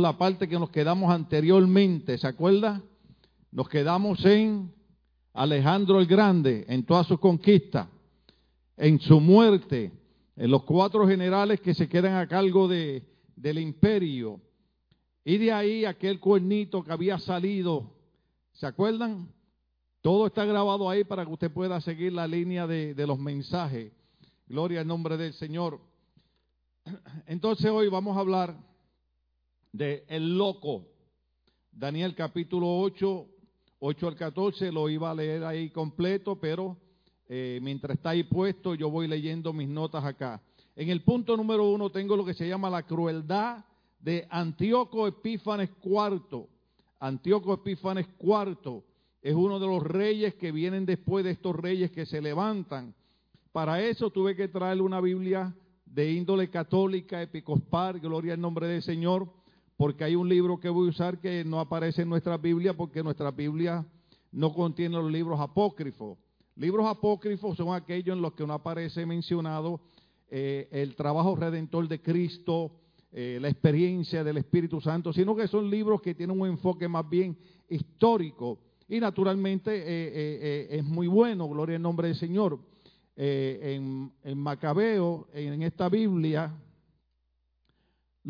la parte que nos quedamos anteriormente, ¿se acuerda? Nos quedamos en Alejandro el Grande, en todas sus conquistas, en su muerte, en los cuatro generales que se quedan a cargo de, del imperio. Y de ahí aquel cuernito que había salido, ¿se acuerdan? Todo está grabado ahí para que usted pueda seguir la línea de, de los mensajes. Gloria al nombre del Señor. Entonces hoy vamos a hablar de el loco. Daniel capítulo 8, 8 al 14, lo iba a leer ahí completo, pero eh, mientras está ahí puesto, yo voy leyendo mis notas acá. En el punto número uno tengo lo que se llama la crueldad de Antíoco Epífanes IV. Antíoco Epífanes IV es uno de los reyes que vienen después de estos reyes que se levantan. Para eso tuve que traerle una Biblia de índole católica, episcopal, gloria al nombre del Señor, porque hay un libro que voy a usar que no aparece en nuestra Biblia porque nuestra Biblia no contiene los libros apócrifos. Libros apócrifos son aquellos en los que no aparece mencionado eh, el trabajo redentor de Cristo, eh, la experiencia del Espíritu Santo, sino que son libros que tienen un enfoque más bien histórico. Y naturalmente eh, es muy bueno, gloria al nombre del Señor. en, en Macabeo, en esta Biblia,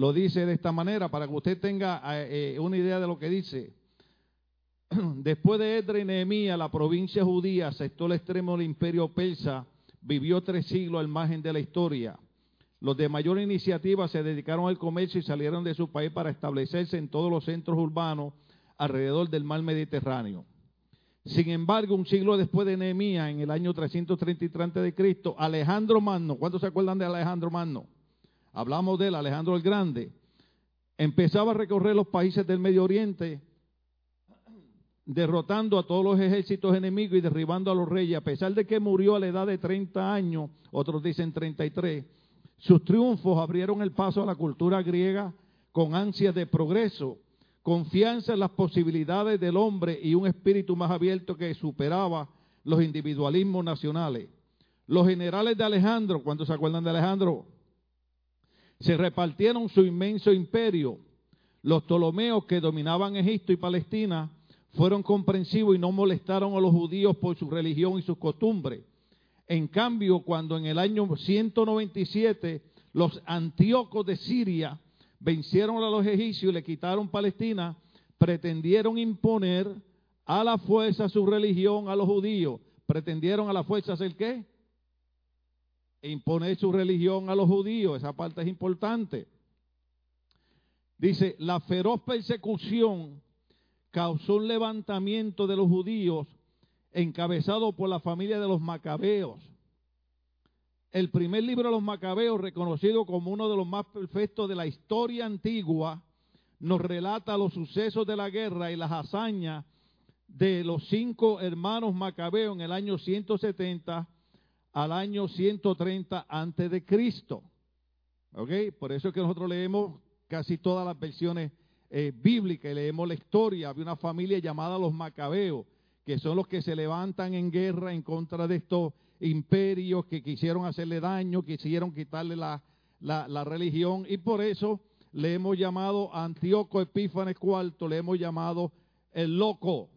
lo dice de esta manera para que usted tenga eh, una idea de lo que dice. Después de Edra y Nehemías, la provincia judía aceptó el extremo del imperio persa, vivió tres siglos al margen de la historia. Los de mayor iniciativa se dedicaron al comercio y salieron de su país para establecerse en todos los centros urbanos alrededor del mar Mediterráneo. Sin embargo, un siglo después de Nehemías, en el año 333 a.C., Alejandro Magno, ¿cuántos se acuerdan de Alejandro Magno? Hablamos de él, Alejandro el Grande, empezaba a recorrer los países del Medio Oriente, derrotando a todos los ejércitos enemigos y derribando a los reyes, a pesar de que murió a la edad de 30 años, otros dicen 33, sus triunfos abrieron el paso a la cultura griega con ansias de progreso, confianza en las posibilidades del hombre y un espíritu más abierto que superaba los individualismos nacionales. Los generales de Alejandro, ¿cuántos se acuerdan de Alejandro? Se repartieron su inmenso imperio. Los Ptolomeos que dominaban Egipto y Palestina fueron comprensivos y no molestaron a los judíos por su religión y sus costumbres. En cambio, cuando en el año 197 los antíocos de Siria vencieron a los egipcios y le quitaron Palestina, pretendieron imponer a la fuerza su religión a los judíos. ¿Pretendieron a la fuerza hacer qué? Imponer su religión a los judíos, esa parte es importante. Dice, la feroz persecución causó un levantamiento de los judíos encabezado por la familia de los macabeos. El primer libro de los macabeos, reconocido como uno de los más perfectos de la historia antigua, nos relata los sucesos de la guerra y las hazañas de los cinco hermanos macabeos en el año 170 al año 130 antes de Cristo. ¿Ok? Por eso es que nosotros leemos casi todas las versiones eh, bíblicas y leemos la historia. Había una familia llamada los Macabeos, que son los que se levantan en guerra en contra de estos imperios que quisieron hacerle daño, quisieron quitarle la, la, religión y por eso le hemos llamado Antíoco Epífanes IV, le hemos llamado el loco.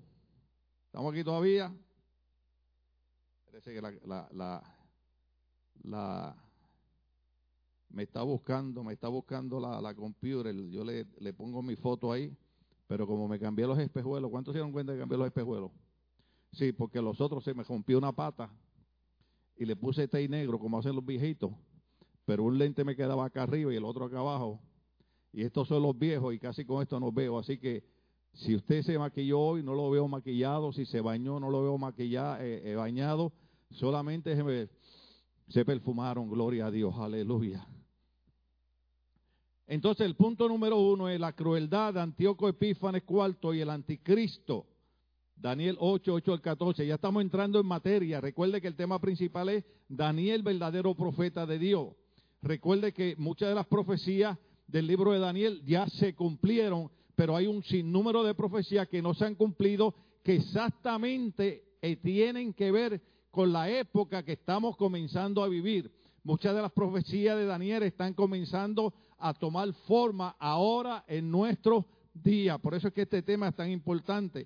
¿Estamos aquí todavía? Que la, la, la, me está buscando, me está buscando la, la computer. Yo le, le, pongo mi foto ahí, pero como me cambié los espejuelos, ¿cuántos se dieron cuenta que cambié los espejuelos? Sí, porque los otros se me rompió una pata y le puse té negro como hacen los viejitos, pero un lente me quedaba acá arriba y el otro acá abajo. Y estos son los viejos y casi con esto no veo. Así que si usted se maquilló hoy, no lo veo maquillado. Si se bañó, no lo veo maquillado, eh, eh, bañado. Solamente se, perfumaron, gloria a Dios, aleluya. Entonces el punto número uno es la crueldad de Antíoco Epífanes IV y el anticristo. Daniel 8, 8 al 14. Ya estamos entrando en materia. Recuerde que el tema principal es Daniel, verdadero profeta de Dios. Recuerde que muchas de las profecías del libro de Daniel ya se cumplieron, pero hay un sinnúmero de profecías que no se han cumplido que exactamente eh, tienen que ver con la época que estamos comenzando a vivir. Muchas de las profecías de Daniel están comenzando a tomar forma ahora en nuestros días. Por eso es que este tema es tan importante.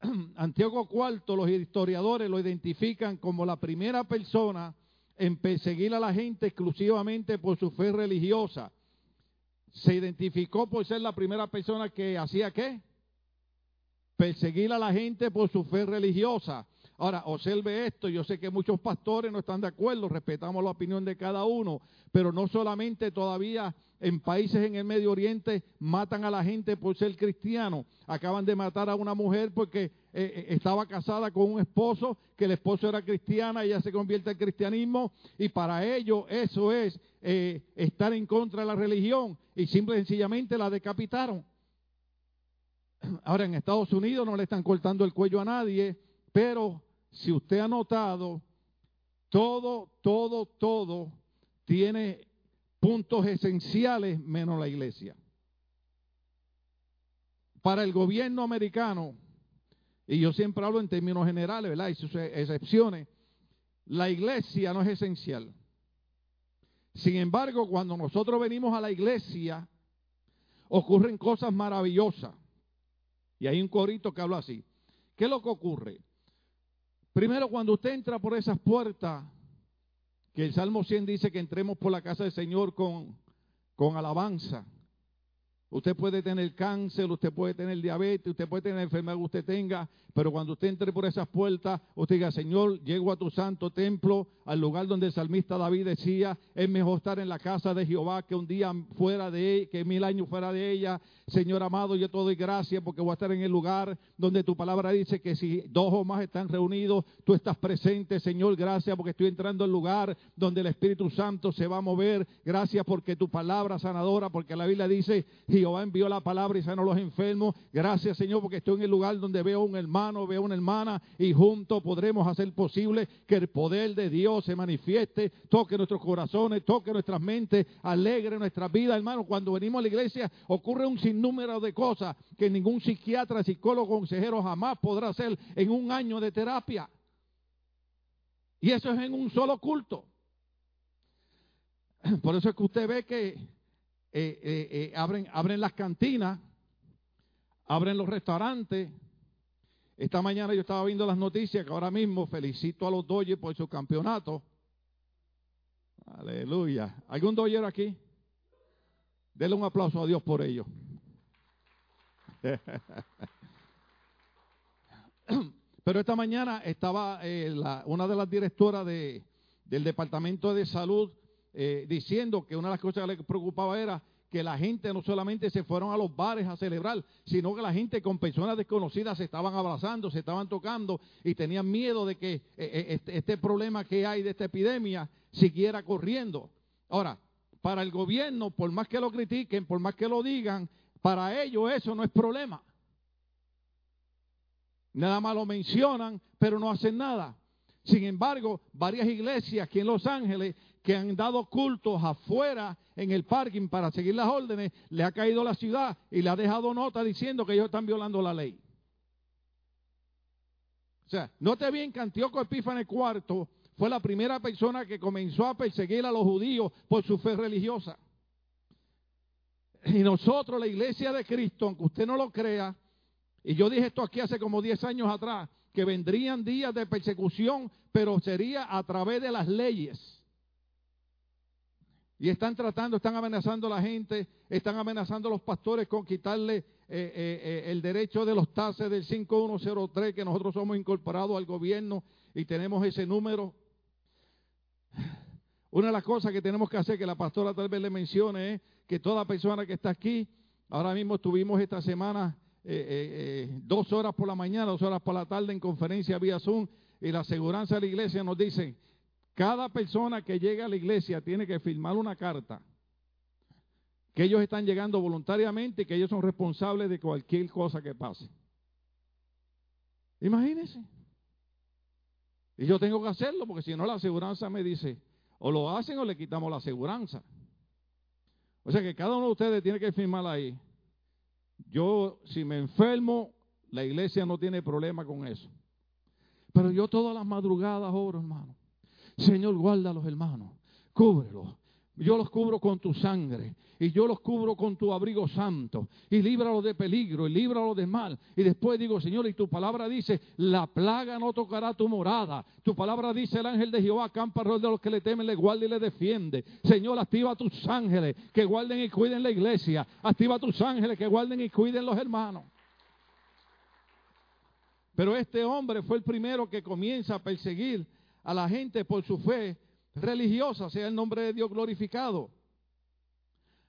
Antíoco IV, los historiadores lo identifican como la primera persona en perseguir a la gente exclusivamente por su fe religiosa. Se identificó por ser la primera persona que hacía qué? Perseguir a la gente por su fe religiosa. Ahora, observe esto, yo sé que muchos pastores no están de acuerdo, respetamos la opinión de cada uno, pero no solamente todavía en países en el Medio Oriente matan a la gente por ser cristiano. Acaban de matar a una mujer porque eh, eh, estaba casada con un esposo, que el esposo era cristiana, ella se convierte al cristianismo y para ellos eso es eh, estar en contra de la religión y simple y sencillamente la decapitaron. Ahora en Estados Unidos no le están cortando el cuello a nadie, pero si usted ha notado, todo, todo, todo tiene puntos esenciales menos la iglesia. Para el gobierno americano, y yo siempre hablo en términos generales, ¿verdad? Y sus excepciones, la iglesia no es esencial. Sin embargo, cuando nosotros venimos a la iglesia, ocurren cosas maravillosas. Y hay un corito que habla así. ¿Qué es lo que ocurre? Primero, cuando usted entra por esas puertas, que el Salmo 100 dice que entremos por la casa del Señor con, con alabanza. Usted puede tener cáncer, usted puede tener diabetes, usted puede tener enfermedad que usted tenga, pero cuando usted entre por esas puertas, usted diga, Señor, llego a tu santo templo, al lugar donde el salmista David decía, es mejor estar en la casa de Jehová que un día fuera de ella, que mil años fuera de ella. Señor amado, yo te doy gracias porque voy a estar en el lugar donde tu palabra dice que si dos o más están reunidos, tú estás presente, Señor, gracias porque estoy entrando al lugar donde el Espíritu Santo se va a mover. Gracias porque tu palabra sanadora, porque la Biblia dice, Jehová envió la palabra y sanó a los enfermos. Gracias, Señor, porque estoy en el lugar donde veo un hermano, veo una hermana y juntos podremos hacer posible que el poder de Dios se manifieste, toque nuestros corazones, toque nuestras mentes, alegre nuestra vida, hermano. Cuando venimos a la iglesia ocurre un sinnúmero de cosas que ningún psiquiatra, psicólogo, consejero jamás podrá hacer en un año de terapia. Y eso es en un solo culto. Por eso es que usted ve que eh, eh, eh, abren, las cantinas, abren los restaurantes. Esta mañana yo estaba viendo las noticias que ahora mismo felicito a los Dodgers por su campeonato. Aleluya. ¿Algún Dodger aquí? Denle un aplauso a Dios por ello. Pero esta mañana estaba una de las directoras de, del Departamento de Salud eh, diciendo que una de las cosas que le preocupaba era que la gente no solamente se fueron a los bares a celebrar, sino que la gente con personas desconocidas se estaban abrazando, se estaban tocando y tenían miedo de que eh, eh, este, este, problema que hay de esta epidemia siguiera corriendo. Ahora, para el gobierno, por más que lo critiquen, por más que lo digan, para ellos eso no es problema. Nada más lo mencionan, pero no hacen nada. Sin embargo, varias iglesias aquí en Los Ángeles que han dado cultos afuera en el parking para seguir las órdenes, le ha caído la ciudad y le ha dejado nota diciendo que ellos están violando la ley. O sea, note bien que Antíoco Epífanes IV fue la primera persona que comenzó a perseguir a los judíos por su fe religiosa. Y nosotros, la iglesia de Cristo, aunque usted no lo crea, y yo dije esto aquí hace como 10 años atrás, que vendrían días de persecución, pero sería a través de las leyes. Y están tratando, están amenazando a la gente, están amenazando a los pastores con quitarle eh, eh, eh, el derecho de los tases del 5103, que nosotros somos incorporados al gobierno y tenemos ese número. Una de las cosas que tenemos que hacer, que la pastora tal vez le mencione, es que toda persona que está aquí, ahora mismo estuvimos esta semana dos horas por la mañana, dos horas por la tarde en conferencia vía Zoom, y la aseguranza de la iglesia nos dice, cada persona que llega a la iglesia tiene que firmar una carta que ellos están llegando voluntariamente y que ellos son responsables de cualquier cosa que pase. Imagínense. Y yo tengo que hacerlo porque si no la aseguranza me dice, o lo hacen o le quitamos la aseguranza. O sea que cada uno de ustedes tiene que firmar ahí. Yo, si me enfermo, la iglesia no tiene problema con eso. Pero yo todas las madrugadas oro, hermano. Señor, guarda a los hermanos, cúbrelos, yo los cubro con tu sangre y yo los cubro con tu abrigo santo y líbralos de peligro y líbralos de mal. Y después digo, Señor, y tu palabra dice, la plaga no tocará tu morada. Tu palabra dice, el ángel de Jehová acampa alrededor de los que le temen, le guarda y le defiende. Señor, activa tus ángeles que guarden y cuiden la iglesia. Activa tus ángeles que guarden y cuiden los hermanos. Pero este hombre fue el primero que comienza a perseguir a la gente por su fe religiosa, sea el nombre de Dios glorificado.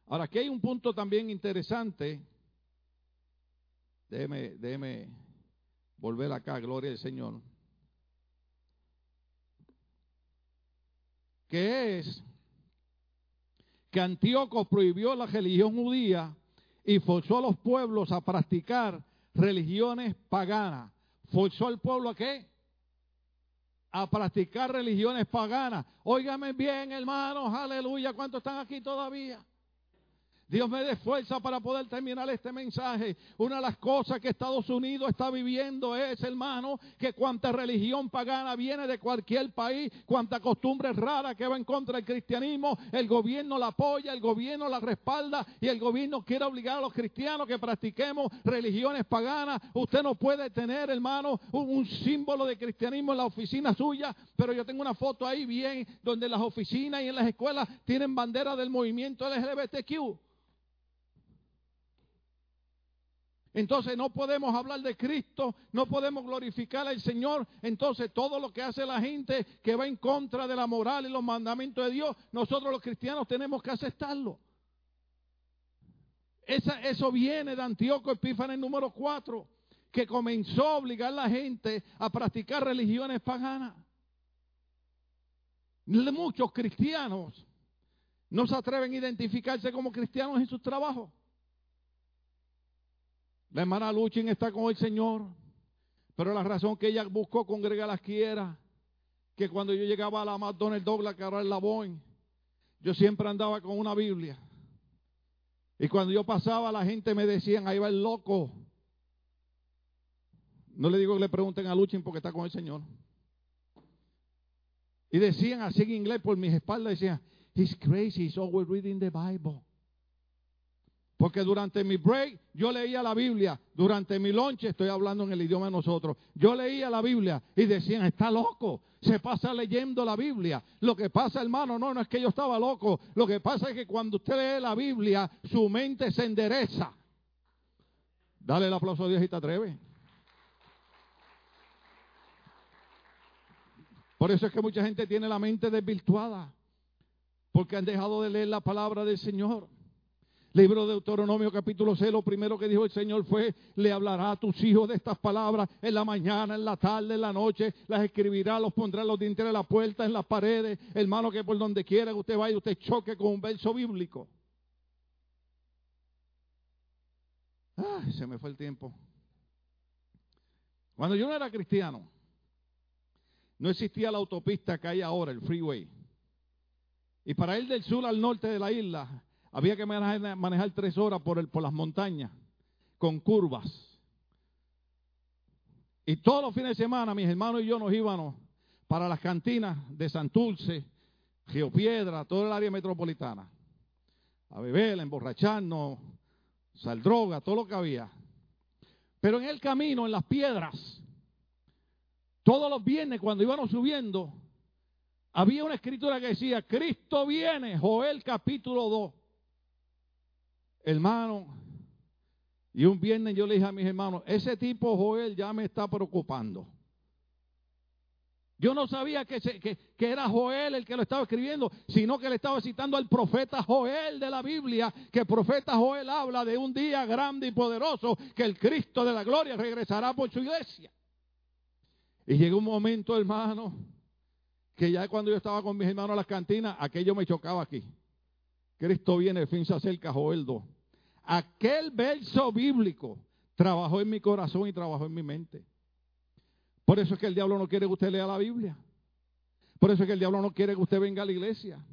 Ahora, aquí hay un punto también interesante. Déjeme, déjeme volver acá, gloria al Señor. Que es que Antíoco prohibió la religión judía y forzó a los pueblos a practicar religiones paganas. ¿Forzó al pueblo a qué? A practicar religiones paganas. Óigame bien, hermanos, aleluya, ¿cuántos están aquí todavía? Dios me dé fuerza para poder terminar este mensaje. Una de las cosas que Estados Unidos está viviendo es, hermano, que cuanta religión pagana viene de cualquier país, cuanta costumbre rara que va en contra del cristianismo, el gobierno la apoya, el gobierno la respalda y el gobierno quiere obligar a los cristianos que practiquemos religiones paganas. Usted no puede tener, hermano, un, un símbolo de cristianismo en la oficina suya, pero yo tengo una foto ahí bien donde las oficinas y en las escuelas tienen bandera del movimiento LGBTQ. Entonces no podemos hablar de Cristo, no podemos glorificar al Señor. Entonces todo lo que hace la gente que va en contra de la moral y los mandamientos de Dios, nosotros los cristianos tenemos que aceptarlo. eso viene de Antíoco Epífanes número 4, que comenzó a obligar a la gente a practicar religiones paganas. Muchos cristianos no se atreven a identificarse como cristianos en sus trabajos. La hermana Luchin está con el Señor, pero la razón que ella buscó congregar las quiera, que cuando yo llegaba a la McDonald's Douglas, que ahora es la Boeing, yo siempre andaba con una Biblia. Y cuando yo pasaba, la gente me decían, ahí va el loco. No le digo que le pregunten a Luchin porque está con el Señor. Y decían así en inglés por mis espaldas, decían, he's crazy, he's always reading the Bible. Porque durante mi break yo leía la Biblia, durante mi lunch estoy hablando en el idioma de nosotros, yo leía la Biblia y decían, está loco, se pasa leyendo la Biblia. Lo que pasa, hermano, no, no es que yo estaba loco, lo que pasa es que cuando usted lee la Biblia, su mente se endereza. Dale el aplauso a Dios y te atreve. Por eso es que mucha gente tiene la mente desvirtuada, porque han dejado de leer la palabra del Señor. Libro de Deuteronomio capítulo 6, lo primero que dijo el Señor fue, le hablará a tus hijos de estas palabras en la mañana, en la tarde, en la noche, las escribirá, los pondrá los dientes de la puerta, en las paredes, hermano, que por donde quiera que usted vaya, usted choque con un verso bíblico. Se me fue el tiempo. Cuando yo no era cristiano, no existía la autopista que hay ahora, el freeway. Y para ir del sur al norte de la isla, había que manejar, tres horas por, el, por las montañas, con curvas. Y todos los fines de semana, mis hermanos y yo nos íbamos para las cantinas de Santulce, Geopiedra, todo el área metropolitana. A beber, a emborracharnos, droga, todo lo que había. Pero en el camino, en las piedras, todos los viernes cuando íbamos subiendo, había una escritura que decía, Cristo viene, Joel capítulo 2 hermano, y un viernes yo le dije a mis hermanos, ese tipo Joel ya me está preocupando. Yo no sabía que, que, era Joel el que lo estaba escribiendo, sino que le estaba citando al profeta Joel de la Biblia, que el profeta Joel habla de un día grande y poderoso, que el Cristo de la gloria regresará por su iglesia. Y llegó un momento, hermano, que ya cuando yo estaba con mis hermanos en las cantinas, aquello me chocaba aquí. Cristo viene, el fin se acerca, Joel 2. Aquel verso bíblico trabajó en mi corazón y trabajó en mi mente. Por eso es que el diablo no quiere que usted lea la Biblia. Por eso es que el diablo no quiere que usted venga a la iglesia.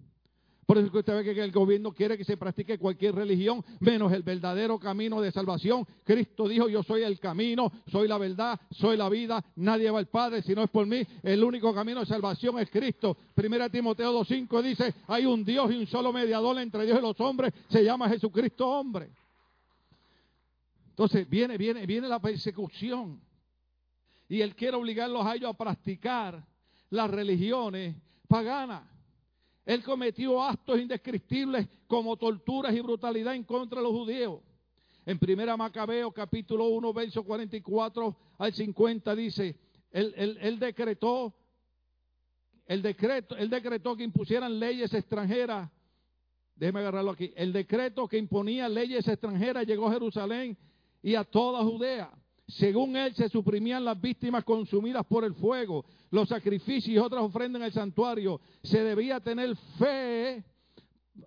Por eso usted ve que el gobierno quiere que se practique cualquier religión, menos el verdadero camino de salvación. Cristo dijo, yo soy el camino, soy la verdad, soy la vida, nadie va al Padre si no es por mí. El único camino de salvación es Cristo. Primera Timoteo 2.5 dice, hay un Dios y un solo mediador entre Dios y los hombres, se llama Jesucristo hombre. Entonces viene, viene, viene la persecución. Y él quiere obligarlos a ellos a practicar las religiones paganas. Él cometió actos indescriptibles como torturas y brutalidad en contra de los judíos. En Primera Macabeo, capítulo 1, verso 44 al 50, dice, él, decretó, el decreto, él decretó que impusieran leyes extranjeras. Déjeme agarrarlo aquí. El decreto que imponía leyes extranjeras llegó a Jerusalén y a toda Judea. Según él, se suprimían las víctimas consumidas por el fuego, los sacrificios y otras ofrendas en el santuario. Se debía tener fe,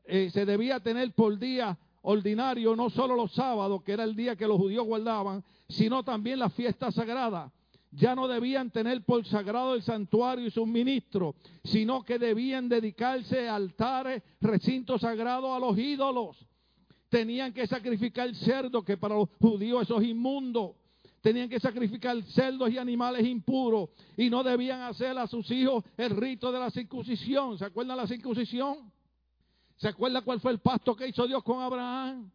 eh, se debía tener por día ordinario no solo los sábados, que era el día que los judíos guardaban, sino también las fiestas sagradas. Ya no debían tener por sagrado el santuario y sus ministros, sino que debían dedicarse a altares, recintos sagrados a los ídolos. Tenían que sacrificar cerdo, que para los judíos eso es inmundo tenían que sacrificar cerdos y animales impuros y no debían hacer a sus hijos el rito de la circuncisión. ¿Se acuerdan la circuncisión? ¿Se acuerda cuál fue el pacto que hizo Dios con Abraham?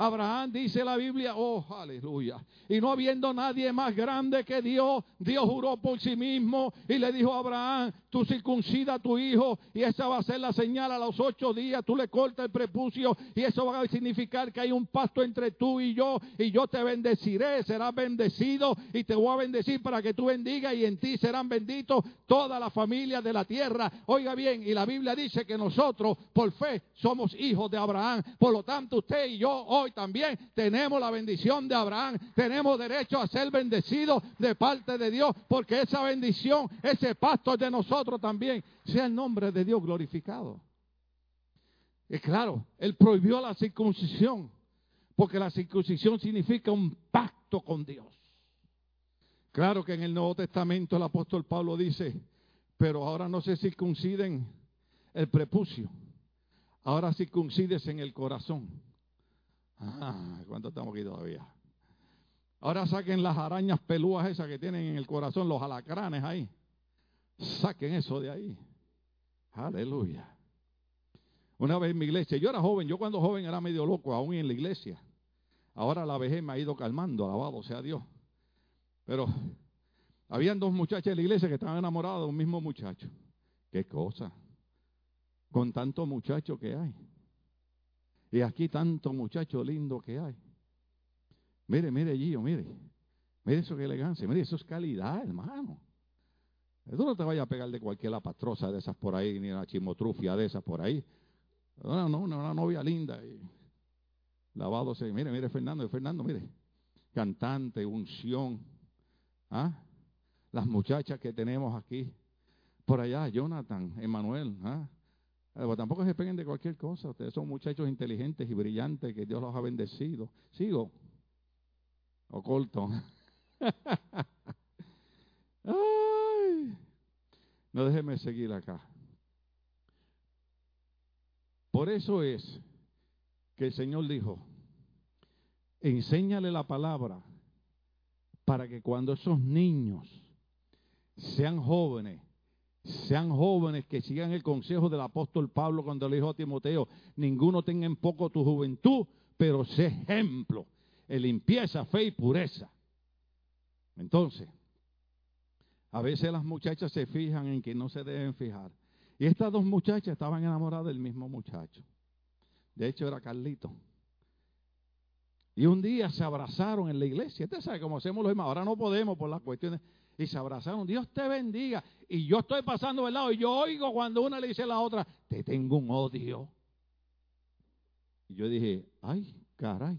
Abraham dice la Biblia, oh, aleluya. Y no habiendo nadie más grande que Dios, Dios juró por sí mismo y le dijo a Abraham, tú circuncida a tu hijo y esa va a ser la señal a los ocho días, tú le cortas el prepucio y eso va a significar que hay un pacto entre tú y yo y yo te bendeciré, serás bendecido y te voy a bendecir para que tú bendigas y en ti serán benditos todas las familias de la tierra. Oiga bien, y la Biblia dice que nosotros por fe somos hijos de Abraham. Por lo tanto, usted y yo hoy también tenemos la bendición de Abraham. Tenemos derecho a ser bendecidos de parte de Dios, porque esa bendición, ese pacto de nosotros también. Sea el nombre de Dios glorificado. Y claro, él prohibió la circuncisión, porque la circuncisión significa un pacto con Dios. Claro que en el Nuevo Testamento el apóstol Pablo dice, pero ahora no se circunciden el prepucio, ahora circuncides en el corazón. Ah, ¿cuánto estamos aquí todavía? Ahora saquen las arañas pelúas esas que tienen en el corazón, los alacranes ahí. Saquen eso de ahí. Aleluya. Una vez en mi iglesia, yo era joven, yo cuando joven era medio loco, aún en la iglesia. Ahora la vejez me ha ido calmando, alabado sea Dios. Pero habían dos muchachas en la iglesia que estaban enamoradas de un mismo muchacho. Qué cosa. Con tanto muchacho que hay. Y aquí tanto muchacho lindo que hay. Mire, mire Gio, mire. Mire eso que elegancia. Mire, eso es calidad, hermano. Tú no te vayas a pegar de cualquier patrosa de esas por ahí, ni una chimotrufia de esas por ahí. No, no, una novia linda. Y lavado Mire, mire, Fernando, Fernando, mire. Cantante, unción. ¿Ah? Las muchachas que tenemos aquí. Por allá, Jonathan, Emanuel. ¿ah? Pero tampoco se peguen de cualquier cosa. Ustedes son muchachos inteligentes y brillantes que Dios los ha bendecido. Sigo. O corto. No déjeme seguir acá. Por eso es que el Señor dijo, enséñale la palabra para que cuando esos niños sean jóvenes, sean jóvenes que sigan el consejo del apóstol Pablo cuando le dijo a Timoteo, ninguno tenga en poco tu juventud, pero sé ejemplo en limpieza, fe y pureza. Entonces, a veces las muchachas se fijan en que no se deben fijar. Y estas dos muchachas estaban enamoradas del mismo muchacho. De hecho, era Carlito. Y un día se abrazaron en la iglesia. Usted sabe cómo hacemos los demás. Ahora no podemos por las cuestiones y se abrazaron. Dios te bendiga. Y yo estoy pasando del lado y yo oigo cuando una le dice a la otra, te tengo un odio. Y yo dije, ay, caray,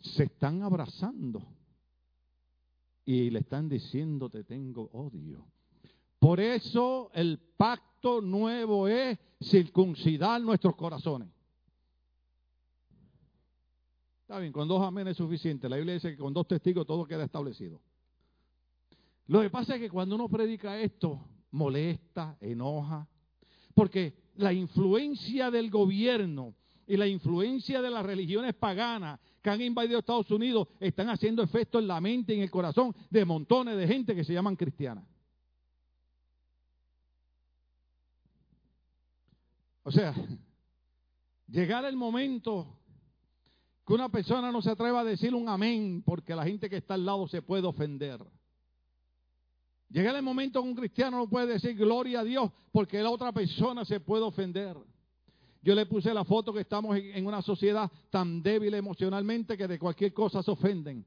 se están abrazando y le están diciendo, te tengo odio. Por eso el pacto nuevo es circuncidar nuestros corazones. Está bien, con dos amén es suficiente. La Biblia dice que con dos testigos todo queda establecido. Lo que pasa es que cuando uno predica esto, molesta, enoja, porque la influencia del gobierno y la influencia de las religiones paganas que han invadido Estados Unidos están haciendo efecto en la mente y en el corazón de montones de gente que se llaman cristianas. O sea, llegar el momento que una persona no se atreva a decir un amén porque la gente que está al lado se puede ofender. Llegar el momento que un cristiano no puede decir gloria a Dios porque la otra persona se puede ofender. Yo le puse la foto que estamos en una sociedad tan débil emocionalmente que de cualquier cosa se ofenden.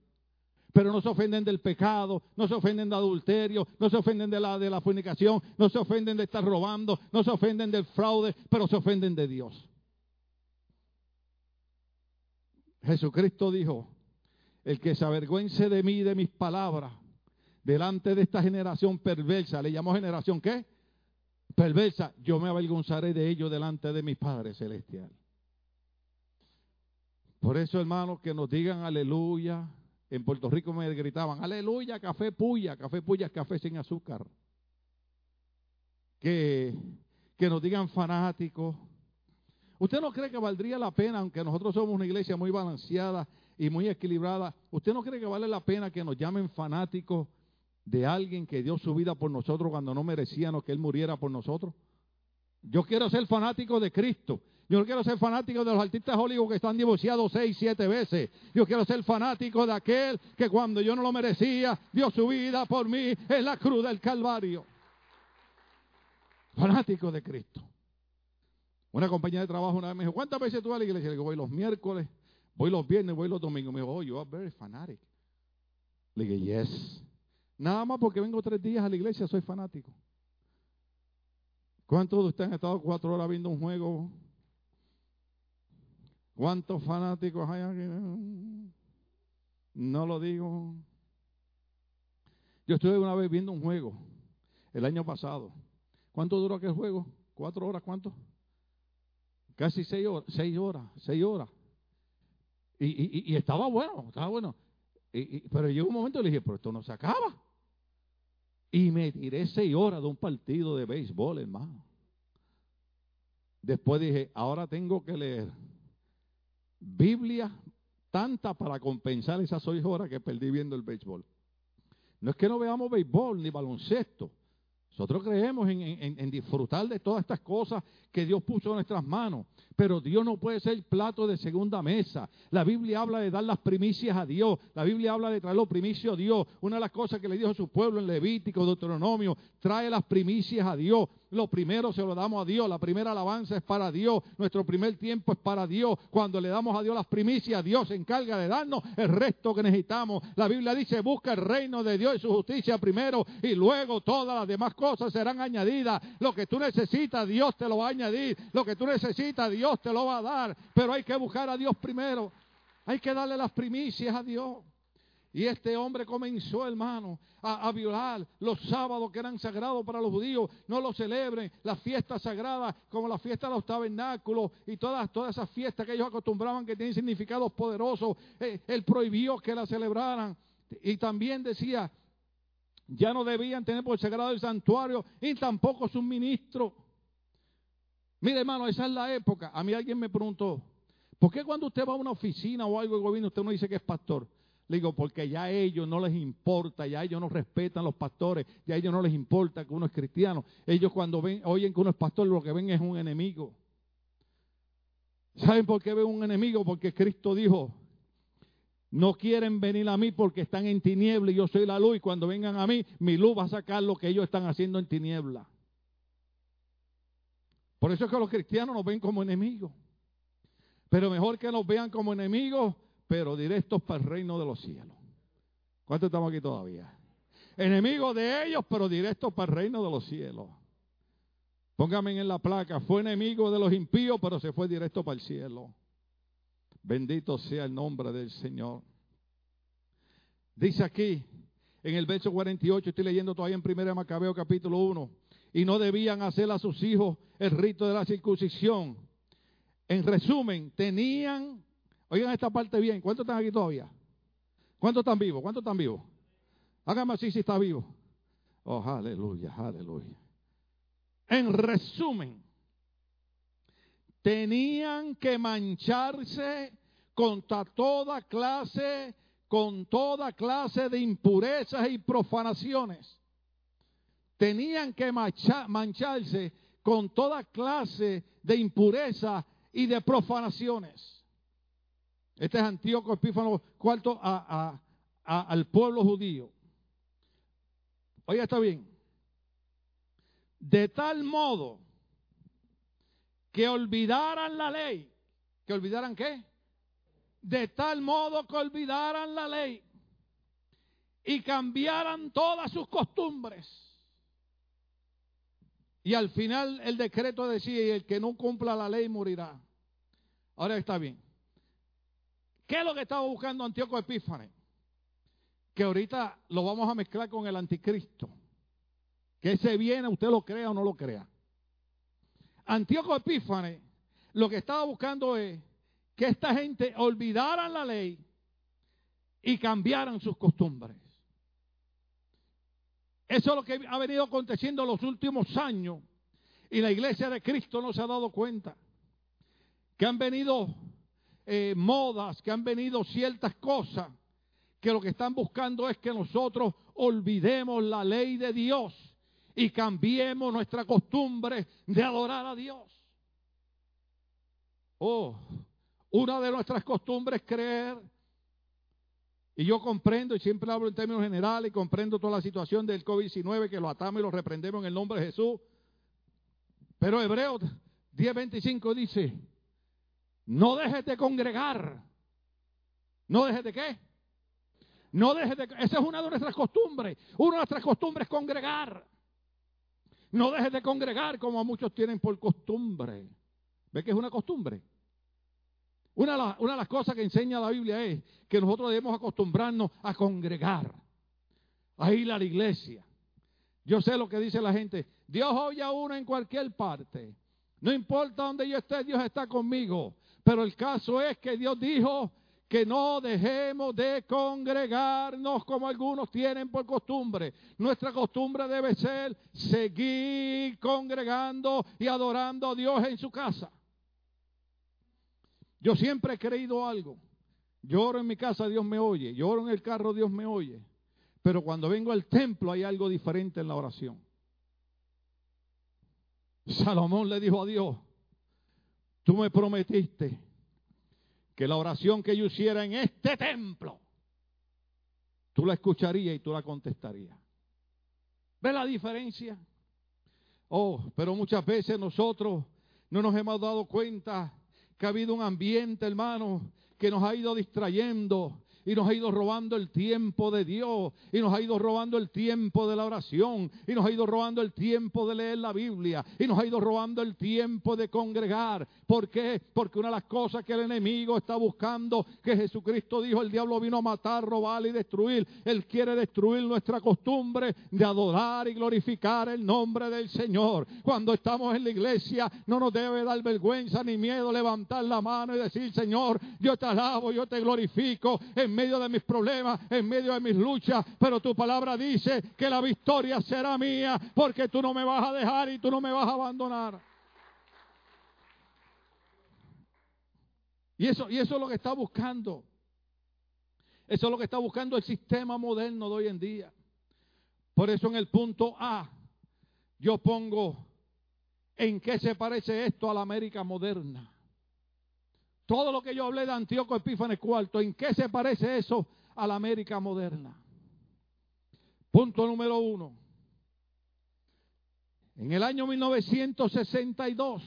Pero no se ofenden del pecado, no se ofenden de adulterio, no se ofenden de la, de la fornicación, no se ofenden de estar robando, no se ofenden del fraude, pero se ofenden de Dios. Jesucristo dijo, el que se avergüence de mí de mis palabras delante de esta generación perversa, le llamó generación qué? Perversa, yo me avergonzaré de ello delante de mi Padre Celestial. Por eso, hermanos, que nos digan aleluya. En Puerto Rico me gritaban, aleluya, café puya, café puya es café sin azúcar. Que, que nos digan fanáticos, ¿Usted no cree que valdría la pena, aunque nosotros somos una iglesia muy balanceada y muy equilibrada, ¿usted no cree que vale la pena que nos llamen fanáticos de alguien que dio su vida por nosotros cuando no merecíamos que Él muriera por nosotros? Yo quiero ser fanático de Cristo. Yo no quiero ser fanático de los artistas Hollywood que están divorciados seis, siete veces. Yo quiero ser fanático de aquel que cuando yo no lo merecía, dio su vida por mí en la cruz del Calvario. Fanático de Cristo. Una compañía de trabajo una vez me dijo, ¿cuántas veces tú vas a la iglesia? Le digo, voy los miércoles, voy los viernes, voy los domingos. Me dijo, oh, you are very fanatic. Le dije, yes. Nada más porque vengo tres días a la iglesia, soy fanático. ¿Cuántos de ustedes han estado cuatro horas viendo un juego? ¿Cuántos fanáticos hay aquí? No lo digo. Yo estuve una vez viendo un juego el año pasado. ¿Cuánto duró aquel juego? ¿Cuatro horas? ¿Cuánto? Casi seis horas, seis horas, seis horas. Y, estaba bueno, estaba bueno. pero llegó un momento y le dije, pero esto no se acaba. Y me tiré seis horas de un partido de béisbol, hermano. Después dije, ahora tengo que leer Biblia tanta para compensar esas seis horas que perdí viendo el béisbol. No es que no veamos béisbol ni baloncesto. Nosotros creemos en, disfrutar de todas estas cosas que Dios puso en nuestras manos. Pero Dios no puede ser plato de segunda mesa. La Biblia habla de dar las primicias a Dios. La Biblia habla de traer los primicios a Dios. Una de las cosas que le dijo a su pueblo en Levítico, Deuteronomio, trae las primicias a Dios. Lo primero se lo damos a Dios. La primera alabanza es para Dios. Nuestro primer tiempo es para Dios. Cuando le damos a Dios las primicias, Dios se encarga de darnos el resto que necesitamos. La Biblia dice, busca el reino de Dios y su justicia primero y luego todas las demás cosas serán añadidas. Lo que tú necesitas, Dios te lo va a añadir. Lo que tú necesitas, Dios te lo va a dar. Pero hay que buscar a Dios primero. Hay que darle las primicias a Dios. Y este hombre comenzó, hermano, a, violar los sábados que eran sagrados para los judíos. No lo celebren, las fiestas sagradas, como la fiesta de los tabernáculos y todas, todas esas fiestas que ellos acostumbraban que tienen significados poderosos. Eh, él prohibió que las celebraran. Y también decía, ya no debían tener por sagrado el santuario y tampoco sus ministros. Mire, hermano, esa es la época. A mí alguien me preguntó, ¿por qué cuando usted va a una oficina o algo de gobierno usted no dice que es pastor? Le digo, porque ya a ellos no les importa, ya ellos no respetan los pastores, ya a ellos no les importa que uno es cristiano. Ellos cuando ven, oyen que uno es pastor, lo que ven es un enemigo. ¿Saben por qué ven un enemigo? Porque Cristo dijo, no quieren venir a mí porque están en tiniebla y yo soy la luz y cuando vengan a mí, mi luz va a sacar lo que ellos están haciendo en tiniebla. Por eso es que los cristianos nos ven como enemigos. Pero mejor que nos vean como enemigos pero directos para el reino de los cielos. ¿Cuántos estamos aquí todavía? Enemigos de ellos, pero directos para el reino de los cielos. Póngame en la placa, fue enemigo de los impíos, pero se fue directo para el cielo. Bendito sea el nombre del Señor. Dice aquí, en el verso 48, estoy leyendo todavía en 1 Macabeo capítulo 1, y no debían hacer a sus hijos el rito de la circuncisión. En resumen, tenían Oigan esta parte bien. ¿Cuántos están aquí todavía? ¿Cuántos están vivos? ¿Cuántos están vivos? Hágame así si está vivo. Oh, aleluya, aleluya. En resumen, tenían que mancharse contra toda clase, con toda clase de impurezas y profanaciones. Tenían que mancharse con toda clase de impureza y de profanaciones. Este es Antíoco Epífano cuarto al pueblo judío. Oiga, está bien. De tal modo que olvidaran la ley. ¿Que olvidaran qué? De tal modo que olvidaran la ley y cambiaran todas sus costumbres. Y al final el decreto decía, el que no cumpla la ley morirá. Ahora está bien. ¿Qué es lo que estaba buscando Antíoco Epífanes? Que ahorita lo vamos a mezclar con el anticristo. Que ese viene, usted lo crea o no lo crea. Antíoco Epífanes lo que estaba buscando es que esta gente olvidaran la ley y cambiaran sus costumbres. Eso es lo que ha venido aconteciendo en los últimos años y la iglesia de Cristo no se ha dado cuenta. Que han venido eh, modas, que han venido ciertas cosas, que lo que están buscando es que nosotros olvidemos la ley de Dios y cambiemos nuestra costumbre de adorar a Dios. Oh, una de nuestras costumbres es creer, y yo comprendo, y siempre hablo en términos generales, y comprendo toda la situación del COVID-19, que lo atamos y lo reprendemos en el nombre de Jesús. Pero Hebreos 10:25 dice, no dejes de congregar. ¿No dejes de qué? No dejes de... Esa es una de nuestras costumbres. Una de nuestras costumbres es congregar. No dejes de congregar como muchos tienen por costumbre. ¿Ve que es una costumbre? Una de, las, cosas que enseña la Biblia es que nosotros debemos acostumbrarnos a congregar, a ir a la iglesia. Yo sé lo que dice la gente. Dios oye a uno en cualquier parte. No importa dónde yo esté, Dios está conmigo. Pero el caso es que Dios dijo que no dejemos de congregarnos como algunos tienen por costumbre. Nuestra costumbre debe ser seguir congregando y adorando a Dios en su casa. Yo siempre he creído algo. Lloro en mi casa, Dios me oye. Lloro en el carro, Dios me oye. Pero cuando vengo al templo hay algo diferente en la oración. Salomón le dijo a Dios, tú me prometiste que la oración que yo hiciera en este templo, tú la escucharías y tú la contestarías. ¿Ve la diferencia? Oh, pero muchas veces nosotros no nos hemos dado cuenta que ha habido un ambiente, hermano, que nos ha ido distrayendo y nos ha ido robando el tiempo de Dios y nos ha ido robando el tiempo de la oración y nos ha ido robando el tiempo de leer la Biblia y nos ha ido robando el tiempo de congregar. ¿Por qué? Porque una de las cosas que el enemigo está buscando, que Jesucristo dijo, el diablo vino a matar, robar y destruir. Él quiere destruir nuestra costumbre de adorar y glorificar el nombre del Señor. Cuando estamos en la iglesia no nos debe dar vergüenza ni miedo levantar la mano y decir, Señor, yo te alabo, yo te glorifico medio de mis problemas, en medio de mis luchas, pero tu palabra dice que la victoria será mía porque tú no me vas a dejar y tú no me vas a abandonar. Y eso, y eso es lo que está buscando. Eso es lo que está buscando el sistema moderno de hoy en día. Por eso en el punto A yo pongo en qué se parece esto a la América moderna. Todo lo que yo hablé de Antíoco Epífanes IV, ¿en qué se parece eso a la América moderna? Punto número uno. En el año 1962,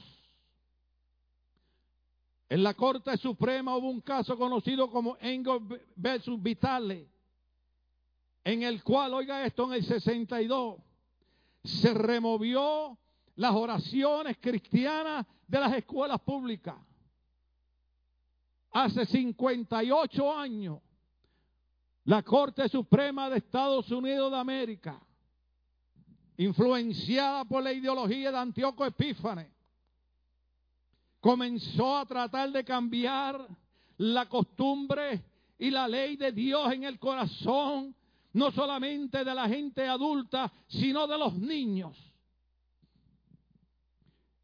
en la Corte Suprema hubo un caso conocido como Engel versus Vitale, en el cual, oiga esto, en el 62 se removió las oraciones cristianas de las escuelas públicas hace 58 años, la Corte Suprema de Estados Unidos de América, influenciada por la ideología de Antíoco Epífanes, comenzó a tratar de cambiar la costumbre y la ley de Dios en el corazón, no solamente de la gente adulta, sino de los niños.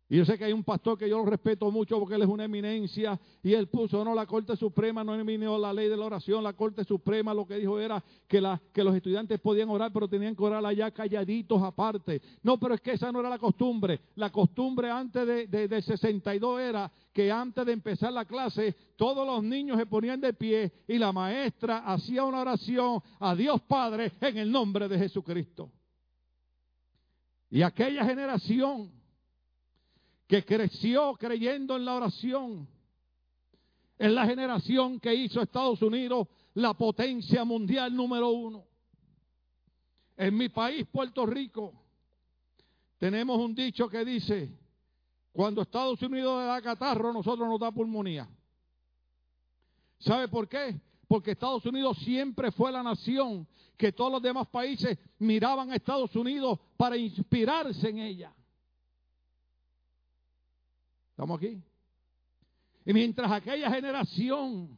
Y yo sé que hay un pastor que yo lo respeto mucho porque él es una eminencia y él puso, no, la Corte Suprema no eliminó la ley de la oración, la Corte Suprema lo que dijo era que, que los estudiantes podían orar, pero tenían que orar allá calladitos aparte. No, pero es que esa no era la costumbre. La costumbre antes de, de, del 62 era que antes de empezar la clase todos los niños se ponían de pie y la maestra hacía una oración a Dios Padre en el nombre de Jesucristo. Y aquella generación que creció creyendo en la oración. Es la generación que hizo Estados Unidos la potencia mundial número uno. En mi país, Puerto Rico, tenemos un dicho que dice, cuando Estados Unidos le da catarro, nosotros nos da pulmonía. ¿Sabe por qué? Porque Estados Unidos siempre fue la nación que todos los demás países miraban a Estados Unidos para inspirarse en ella. ¿Estamos aquí? Y mientras aquella generación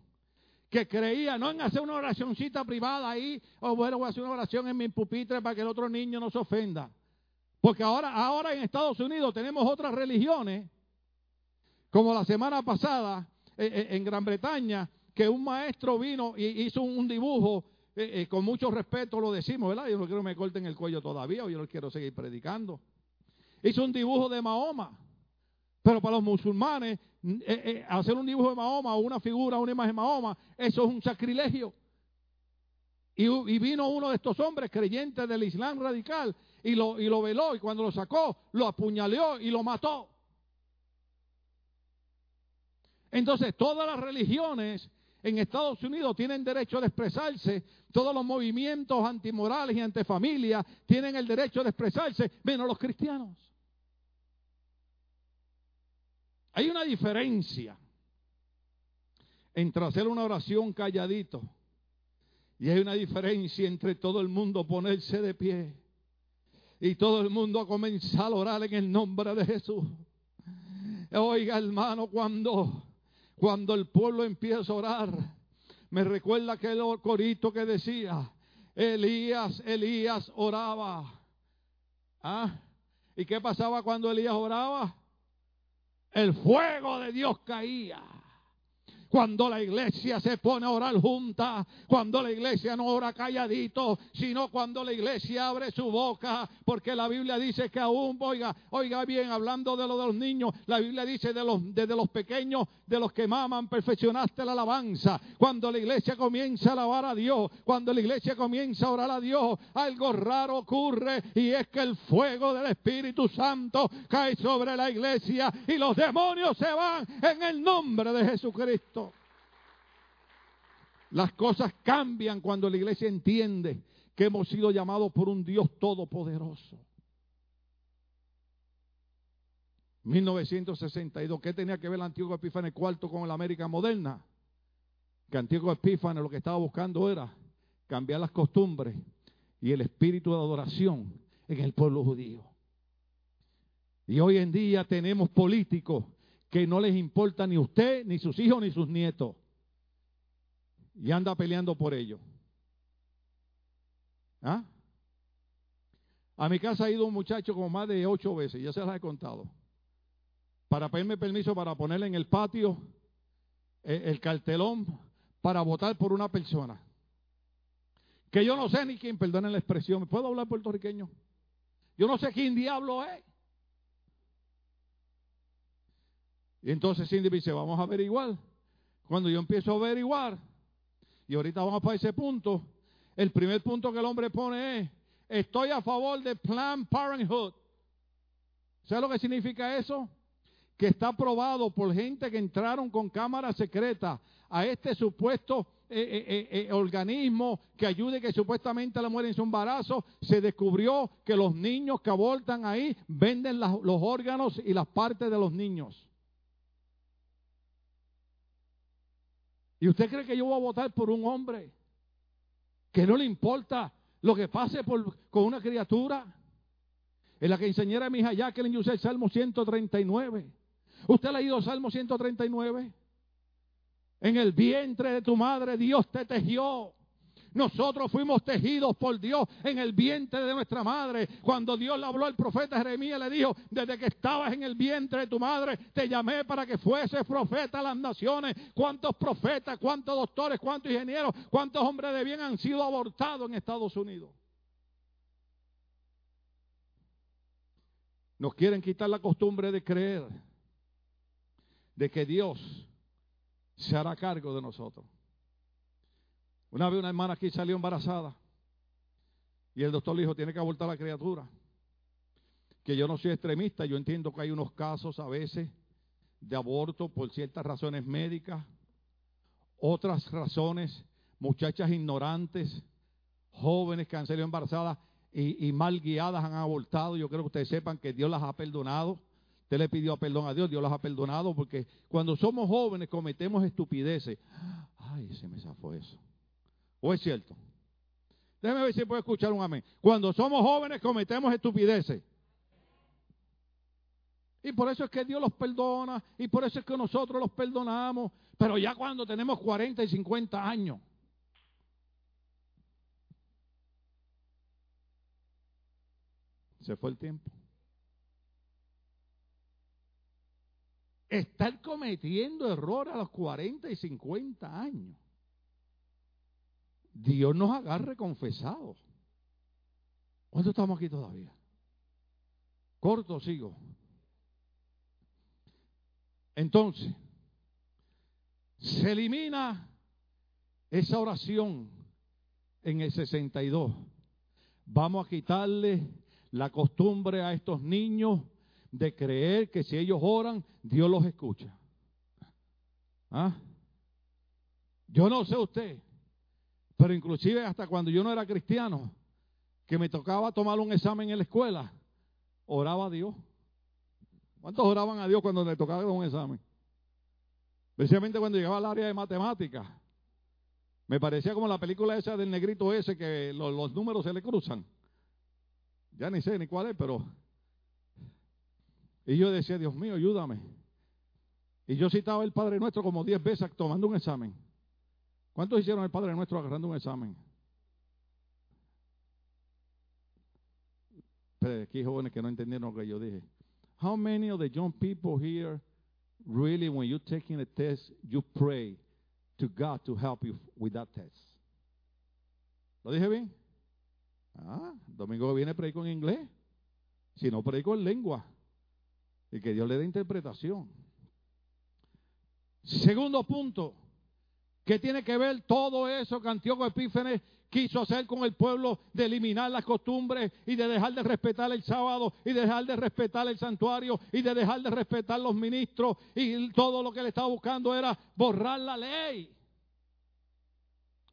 que creía no en hacer una oracióncita privada ahí, o bueno, voy a hacer una oración en mi pupitre para que el otro niño no se ofenda. Porque ahora, ahora en Estados Unidos tenemos otras religiones, como la semana pasada eh, eh, en Gran Bretaña, que un maestro vino y hizo un, dibujo, eh, con mucho respeto lo decimos, ¿verdad? Yo no quiero que me corten el cuello todavía, o yo no quiero seguir predicando. Hizo un dibujo de Mahoma. Pero para los musulmanes, eh, eh, hacer un dibujo de Mahoma o una figura, una imagen de Mahoma, eso es un sacrilegio. Y, vino uno de estos hombres creyentes del Islam radical y lo, y lo veló y cuando lo sacó, lo apuñaleó y lo mató. Entonces, todas las religiones en Estados Unidos tienen derecho de expresarse, todos los movimientos antimorales y antifamilia tienen el derecho de expresarse, menos los cristianos. Hay una diferencia entre hacer una oración calladito y hay una diferencia entre todo el mundo ponerse de pie y todo el mundo comenzar a orar en el nombre de Jesús. Oiga, hermano, cuando, cuando el pueblo empieza a orar, me recuerda aquel corito que decía, Elías, Elías oraba. ¿Ah? ¿Y qué pasaba cuando Elías oraba? El fuego de Dios caía. Cuando la iglesia se pone a orar junta, cuando la iglesia no ora calladito, sino cuando la iglesia abre su boca, porque la Biblia dice que aún, oiga, oiga bien, hablando de lo de los niños, la Biblia dice de los, desde los pequeños, de los que maman, perfeccionaste la alabanza. Cuando la iglesia comienza a alabar a Dios, cuando la iglesia comienza a orar a Dios, algo raro ocurre y es que el fuego del Espíritu Santo cae sobre la iglesia y los demonios se van en el nombre de Jesucristo. Las cosas cambian cuando la iglesia entiende que hemos sido llamados por un Dios todopoderoso. 1962, ¿qué tenía que ver el antiguo Epífanes cuarto con la América moderna? Que antiguo Epífanes lo que estaba buscando era cambiar las costumbres y el espíritu de adoración en el pueblo judío. Y hoy en día tenemos políticos que no les importa ni usted, ni sus hijos, ni sus nietos y anda peleando por ello. ¿Ah? A mi casa ha ido un muchacho como más de ocho veces, ya se las he contado, para pedirme permiso para ponerle en el patio eh, el cartelón para votar por una persona. Que yo no sé ni quién, perdone la expresión, ¿puedo hablar puertorriqueño? Yo no sé quién diablo es. Y entonces Cindy dice, vamos a averiguar. Cuando yo empiezo a averiguar, y ahorita vamos para ese punto. El primer punto que el hombre pone es, estoy a favor de Planned Parenthood. ¿Sabe lo que significa eso? Que está aprobado por gente que entraron con cámara secreta a este supuesto eh, eh, eh, organismo que ayude que supuestamente la mujer en su embarazo, se descubrió que los niños que abortan ahí venden los órganos y las partes de los niños. ¿Y usted cree que yo voy a votar por un hombre que no le importa lo que pase por, con una criatura? En la que enseñé a mi hija Jacqueline, yo usé el Salmo 139. ¿Usted ha leído Salmo 139? En el vientre de tu madre Dios te tejió. Nosotros fuimos tejidos por Dios en el vientre de nuestra madre. Cuando Dios le habló al profeta Jeremías, le dijo, desde que estabas en el vientre de tu madre, te llamé para que fueses profeta a las naciones. ¿Cuántos profetas, cuántos doctores, cuántos ingenieros, cuántos hombres de bien han sido abortados en Estados Unidos? Nos quieren quitar la costumbre de creer de que Dios se hará cargo de nosotros. Una vez una hermana aquí salió embarazada y el doctor le dijo, tiene que abortar la criatura. Que yo no soy extremista, yo entiendo que hay unos casos a veces de aborto por ciertas razones médicas, otras razones, muchachas ignorantes, jóvenes que han salido embarazadas y, mal guiadas han abortado. Yo creo que ustedes sepan que Dios las ha perdonado. Usted le pidió perdón a Dios, Dios las ha perdonado porque cuando somos jóvenes cometemos estupideces. Ay, se me zafó eso. ¿O es cierto? Déjeme ver si puedo escuchar un amén. Cuando somos jóvenes cometemos estupideces. Y por eso es que Dios los perdona y por eso es que nosotros los perdonamos. Pero ya cuando tenemos 40 y 50 años, Se fue el tiempo. Estar cometiendo errores a los 40 y 50 años. Dios nos agarre confesados. ¿Cuánto estamos aquí todavía? Corto sigo. Entonces, se elimina esa oración en el 62. Vamos a quitarle la costumbre a estos niños de creer que si ellos oran, Dios los escucha. ¿Ah? Yo no sé usted, pero inclusive hasta cuando yo no era cristiano, que me tocaba tomar un examen en la escuela, oraba a Dios. ¿Cuántos oraban a Dios cuando le tocaba un examen? Especialmente cuando llegaba al área de matemáticas. Me parecía como la película esa del negrito ese que los números se le cruzan. Ya ni sé ni cuál es, pero... Y yo decía, Dios mío, ayúdame. Y yo citaba el Padre Nuestro como diez veces tomando un examen. ¿Cuántos hicieron el Padre Nuestro agarrando un examen? Pero aquí jóvenes que no entendieron lo que yo dije. How many of the young people here really, when you're taking a test, you pray to God to help you with that test? ¿Lo dije bien? Ah, domingo viene predico en inglés. Si no, predico en lengua. Y que Dios le dé interpretación. Segundo punto. ¿Qué tiene que ver todo eso que Antíoco Epífanes quiso hacer con el pueblo de eliminar las costumbres y de dejar de respetar el sábado y de dejar de respetar el santuario y de dejar de respetar los ministros y todo lo que le estaba buscando era borrar la ley.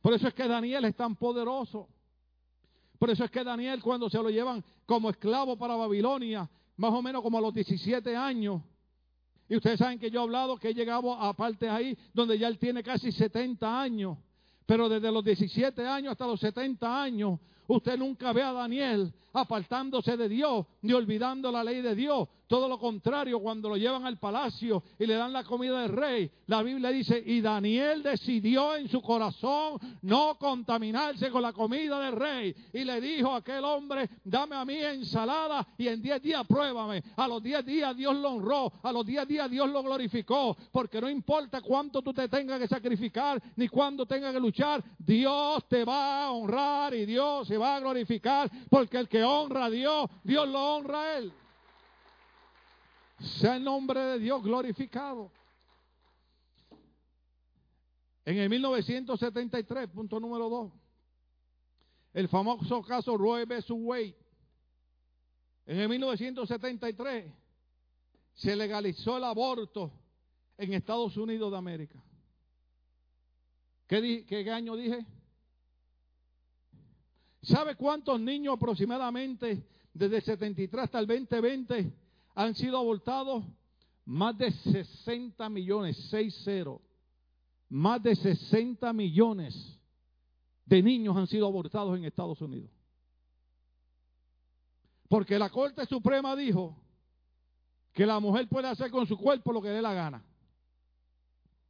Por eso es que Daniel es tan poderoso. Por eso es que Daniel cuando se lo llevan como esclavo para Babilonia, más o menos como a los 17 años, y ustedes saben que yo he hablado que he llegado a partes ahí donde ya él tiene casi 70 años, pero desde los 17 años hasta los 70 años, usted nunca ve a Daniel apartándose de Dios ni olvidando la ley de Dios. Todo lo contrario, cuando lo llevan al palacio y le dan la comida del rey, la Biblia dice, y Daniel decidió en su corazón no contaminarse con la comida del rey. Y le dijo a aquel hombre, dame a mí ensalada y en 10 días pruébame. A los 10 días Dios lo honró, a los 10 días Dios lo glorificó, porque no importa cuánto tú te tengas que sacrificar, ni cuándo tengas que luchar, Dios te va a honrar y Dios se va a glorificar, porque el que honra a Dios, Dios lo honra a él. Sea el nombre de Dios glorificado. En el 1973, punto número 2, el famoso caso Roe vs. Wade. En el 1973 se legalizó el aborto en Estados Unidos de América. ¿Qué, año dije? ¿Sabe cuántos niños aproximadamente desde el 73 hasta el 2020 han sido abortados? Más de 60 millones, 6-0. Más de 60 millones de niños han sido abortados en Estados Unidos. Porque la Corte Suprema dijo que la mujer puede hacer con su cuerpo lo que dé la gana.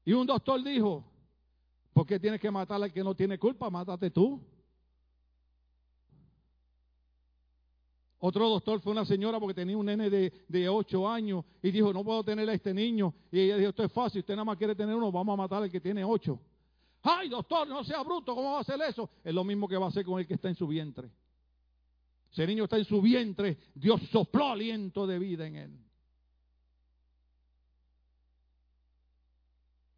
Y un doctor dijo, ¿Por qué tienes que matar al que no tiene culpa? Mátate tú. Otro doctor fue una señora porque tenía un nene de, de 8 años y dijo, no puedo tener a este niño. Y ella dijo, esto es fácil, usted nada más quiere tener uno, vamos a matar al que tiene 8. Ay, doctor, no sea bruto, ¿cómo va a hacer eso? Es lo mismo que va a hacer con el que está en su vientre. Ese niño está en su vientre, Dios sopló aliento de vida en él.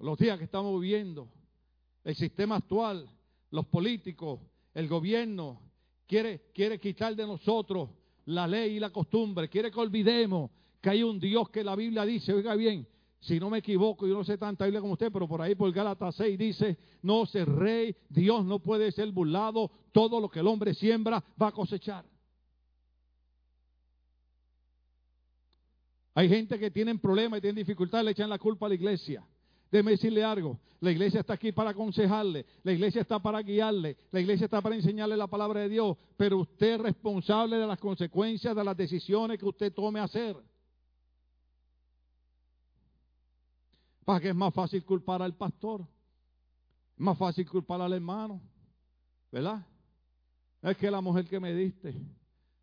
Los días que estamos viviendo, el sistema actual, los políticos, el gobierno, quiere, quiere quitar de nosotros la ley y la costumbre, quiere que olvidemos que hay un Dios que la Biblia dice, oiga bien, si no me equivoco, yo no sé tanta Biblia como usted, pero por ahí por Gálatas 6 dice, no se rey, Dios no puede ser burlado, todo lo que el hombre siembra va a cosechar. Hay gente que tiene problemas y tiene dificultades, le echan la culpa a la iglesia. Déjeme decirle algo, la iglesia está aquí para aconsejarle, la iglesia está para guiarle, la iglesia está para enseñarle la palabra de Dios, pero usted es responsable de las consecuencias de las decisiones que usted tome a hacer. Para que es más fácil culpar al pastor, es más fácil culpar al hermano, ¿verdad? No es que la mujer que me diste,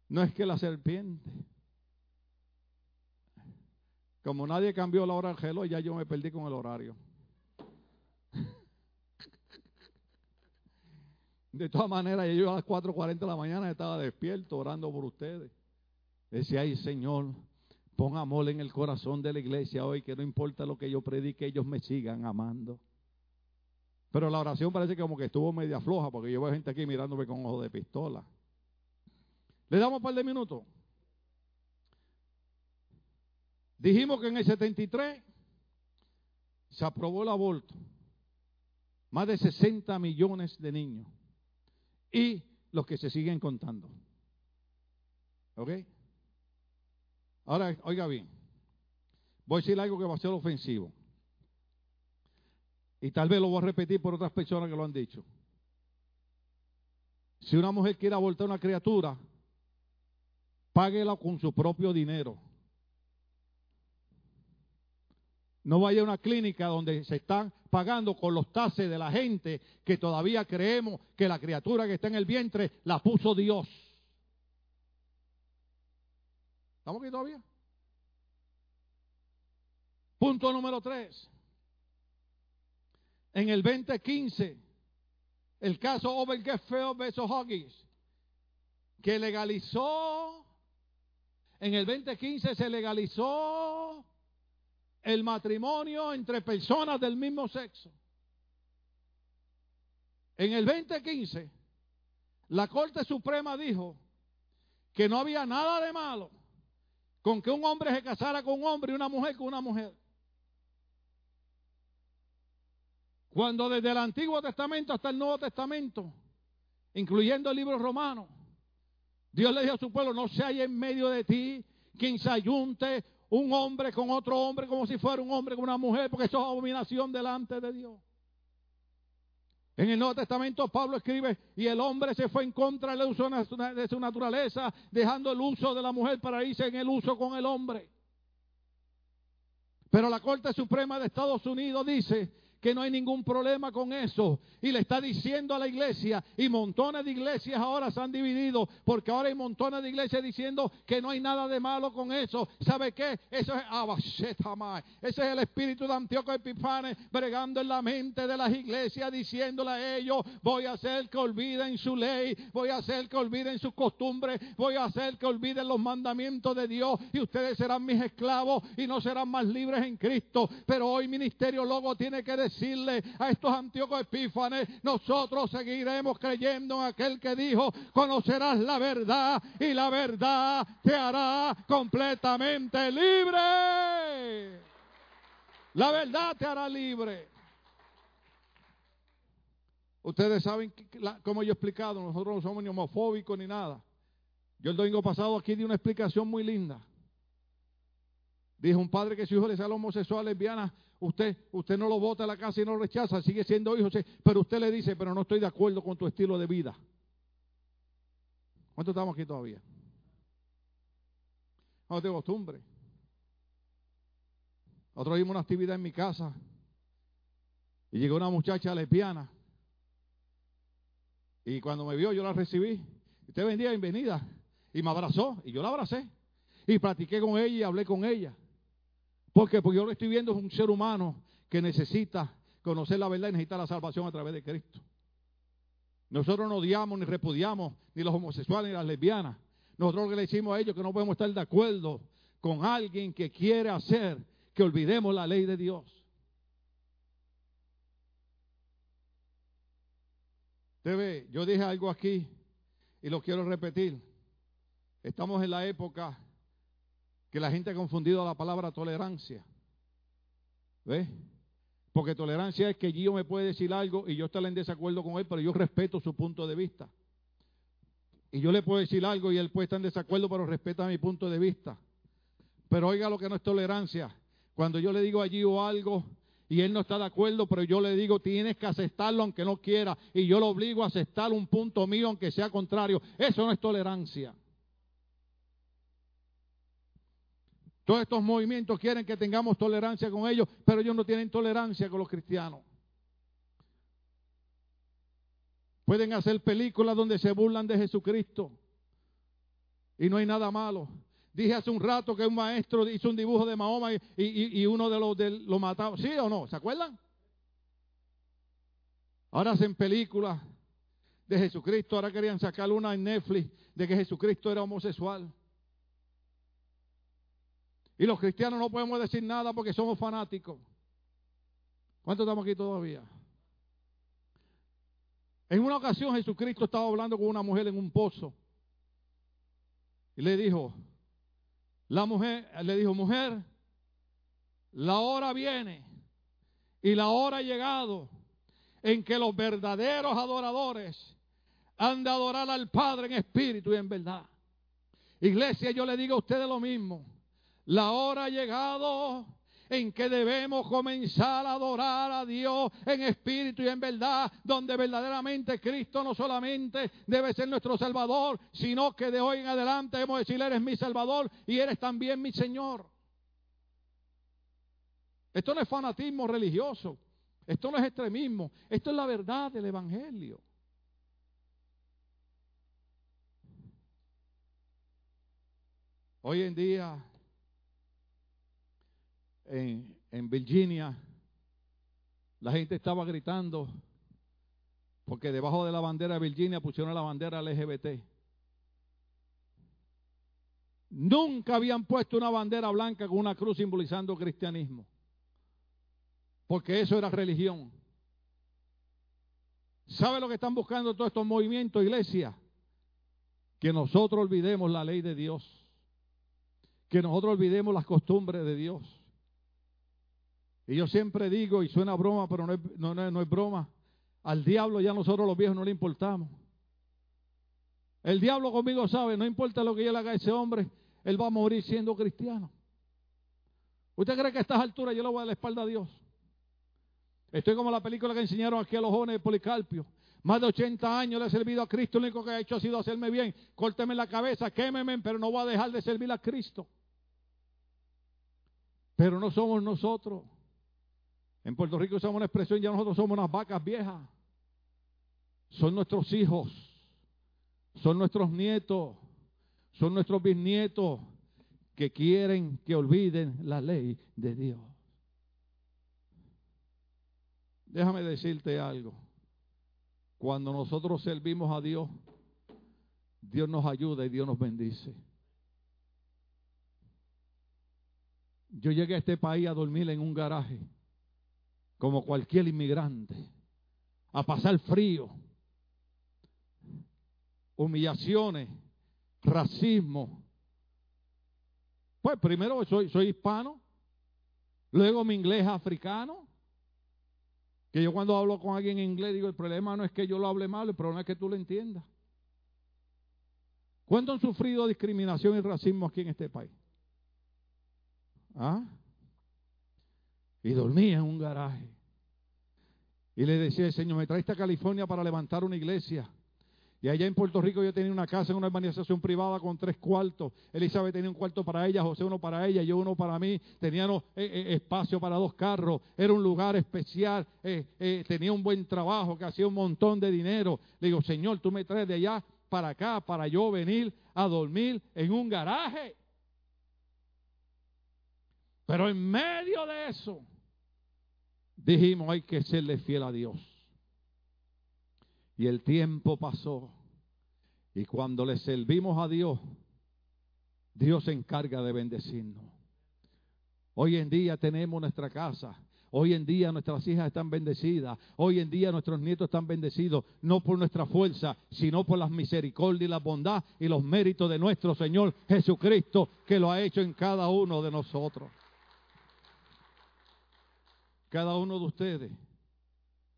no es que la serpiente. Como nadie cambió la hora del reloj, ya yo me perdí con el horario. De todas maneras, yo a las 4.40 de la mañana estaba despierto orando por ustedes. Decía, ay Señor, pon amor en el corazón de la iglesia hoy, que no importa lo que yo predique, ellos me sigan amando. Pero la oración parece que como que estuvo media floja, porque yo veo gente aquí mirándome con ojos de pistola. ¿Le damos un par de minutos? Dijimos que en el 73 se aprobó el aborto. Más de 60 millones de niños. Y los que se siguen contando. ¿Ok? Ahora, oiga bien. Voy a decir algo que va a ser ofensivo. Y tal vez lo voy a repetir por otras personas que lo han dicho. Si una mujer quiere abortar una criatura, páguela con su propio dinero. No vaya a una clínica donde se están pagando con los tases de la gente que todavía creemos que la criatura que está en el vientre la puso Dios. ¿Estamos aquí todavía? Punto número tres. En el 2015, el caso Obergefell versus Huggins, que legalizó, en el 2015 se legalizó el matrimonio entre personas del mismo sexo. En el 2015, la Corte Suprema dijo que no había nada de malo con que un hombre se casara con un hombre y una mujer con una mujer. Cuando desde el Antiguo Testamento hasta el Nuevo Testamento, incluyendo el libro romano, Dios le dijo a su pueblo, no se haya en medio de ti quien se ayunte un hombre con otro hombre como si fuera un hombre con una mujer, porque eso es abominación delante de Dios. En el Nuevo Testamento Pablo escribe, y el hombre se fue en contra del uso de su naturaleza, dejando el uso de la mujer para irse en el uso con el hombre. Pero la Corte Suprema de Estados Unidos dice que no hay ningún problema con eso. Y le está diciendo a la iglesia, y montones de iglesias ahora se han dividido, porque ahora hay montones de iglesias diciendo que no hay nada de malo con eso. ¿Sabe qué? Eso es Ese es el espíritu de Antíoco Epifanes bregando en la mente de las iglesias, diciéndole a ellos, voy a hacer que olviden su ley, voy a hacer que olviden sus costumbres, voy a hacer que olviden los mandamientos de Dios, y ustedes serán mis esclavos y no serán más libres en Cristo. Pero hoy Ministerio Logo tiene que decir decirle a estos antiguos epífanes, nosotros seguiremos creyendo en aquel que dijo, conocerás la verdad y la verdad te hará completamente libre. La verdad te hará libre. Ustedes saben como yo he explicado, nosotros no somos ni homofóbicos ni nada. Yo el domingo pasado aquí di una explicación muy linda. Dijo un padre que su hijo le sale homosexual, lesbiana, usted, usted no lo vota a la casa y no lo rechaza, sigue siendo hijo, pero usted le dice, pero no estoy de acuerdo con tu estilo de vida. ¿Cuánto estamos aquí todavía? No de costumbre. Nosotros vimos una actividad en mi casa Y llegó una muchacha lesbiana. Y cuando me vio, yo la recibí. Usted vendía bienvenida. Y me abrazó. Y yo la abracé. Y platiqué con ella y hablé con ella. ¿Por qué? Porque yo lo estoy viendo es un ser humano que necesita conocer la verdad y necesita la salvación a través de Cristo. Nosotros no odiamos ni repudiamos ni los homosexuales ni las lesbianas. Nosotros le decimos a ellos que no podemos estar de acuerdo con alguien que quiere hacer que olvidemos la ley de Dios. Usted yo dije algo aquí y lo quiero repetir. Estamos en la época que la gente ha confundido la palabra tolerancia. ¿Ve? Porque tolerancia es que yo me puede decir algo y yo estar en desacuerdo con él, pero yo respeto su punto de vista. Y yo le puedo decir algo y él puede estar en desacuerdo, pero respeta mi punto de vista. Pero oiga lo que no es tolerancia. Cuando yo le digo allí o algo y él no está de acuerdo, pero yo le digo, tienes que aceptarlo aunque no quiera, y yo lo obligo a aceptar un punto mío aunque sea contrario. Eso no es tolerancia. Todos estos movimientos quieren que tengamos tolerancia con ellos, pero ellos no tienen tolerancia con los cristianos. Pueden hacer películas donde se burlan de Jesucristo y no hay nada malo. Dije hace un rato que un maestro hizo un dibujo de Mahoma y, uno de los de, lo mataba. ¿Sí o no? ¿Se acuerdan? Ahora hacen películas de Jesucristo. Ahora querían sacar una en Netflix de que Jesucristo era homosexual. Y los cristianos no podemos decir nada porque somos fanáticos. ¿Cuántos estamos aquí todavía? En una ocasión Jesucristo estaba hablando con una mujer en un pozo. Y le dijo, la mujer, le dijo, mujer, la hora viene y la hora ha llegado en que los verdaderos adoradores han de adorar al Padre en espíritu y en verdad. Iglesia, yo le digo a ustedes lo mismo. La hora ha llegado en que debemos comenzar a adorar a Dios en espíritu y en verdad, donde verdaderamente Cristo no solamente debe ser nuestro Salvador, sino que de hoy en adelante debemos decirle, eres mi Salvador y eres también mi Señor. Esto no es fanatismo religioso, esto no es extremismo, esto es la verdad del Evangelio. Hoy en día en, Virginia, la gente estaba gritando porque debajo de la bandera de Virginia pusieron la bandera LGBT. Nunca habían puesto una bandera blanca con una cruz simbolizando cristianismo. Porque eso era religión. ¿Sabe lo que están buscando todos estos movimientos, iglesia? Que nosotros olvidemos la ley de Dios. Que nosotros olvidemos las costumbres de Dios. Y yo siempre digo, y suena broma, pero no es, no, es broma, al diablo ya nosotros los viejos no le importamos. El diablo conmigo sabe, no importa lo que yo le haga a ese hombre, él va a morir siendo cristiano. ¿Usted cree que a estas alturas yo le voy a dar la espalda a Dios? Estoy como la película que enseñaron aquí a los jóvenes de Policarpio. Más de 80 años le he servido a Cristo, lo único que ha hecho ha sido hacerme bien. Córteme la cabeza, quémeme, pero no voy a dejar de servir a Cristo. Pero no somos nosotros. En Puerto Rico usamos una expresión, ya nosotros somos unas vacas viejas. Son nuestros hijos, son nuestros nietos, son nuestros bisnietos que quieren que olviden la ley de Dios. Déjame decirte algo. Cuando nosotros servimos a Dios, Dios nos ayuda y Dios nos bendice. Yo llegué a este país a dormir en un garaje como cualquier inmigrante, a pasar frío, humillaciones, racismo. Pues primero soy, soy hispano, luego mi inglés es africano, que yo cuando hablo con alguien en inglés digo, el problema no es que yo lo hable mal, el problema es que tú lo entiendas. ¿Cuánto han sufrido discriminación y racismo aquí en este país? ¿Ah? Y dormía en un garaje. Y le decía, Señor, me traiste a California para levantar una iglesia. Y allá en Puerto Rico yo tenía una casa en una urbanización privada con tres cuartos. Elizabeth tenía un cuarto para ella, José uno para ella, yo uno para mí. Teníamos eh, eh, espacio para dos carros. Era un lugar especial. Eh, tenía un buen trabajo que hacía un montón de dinero. Le digo, Señor, tú me traes de allá para acá para yo venir a dormir en un garaje. Pero en medio de eso, dijimos, hay que serle fiel a Dios. Y el tiempo pasó. Y cuando le servimos a Dios, Dios se encarga de bendecirnos. Hoy en día tenemos nuestra casa. Hoy en día nuestras hijas están bendecidas. Hoy en día nuestros nietos están bendecidos. No por nuestra fuerza, sino por las misericordias y la bondad y los méritos de nuestro Señor Jesucristo, que lo ha hecho en cada uno de nosotros. Cada uno de ustedes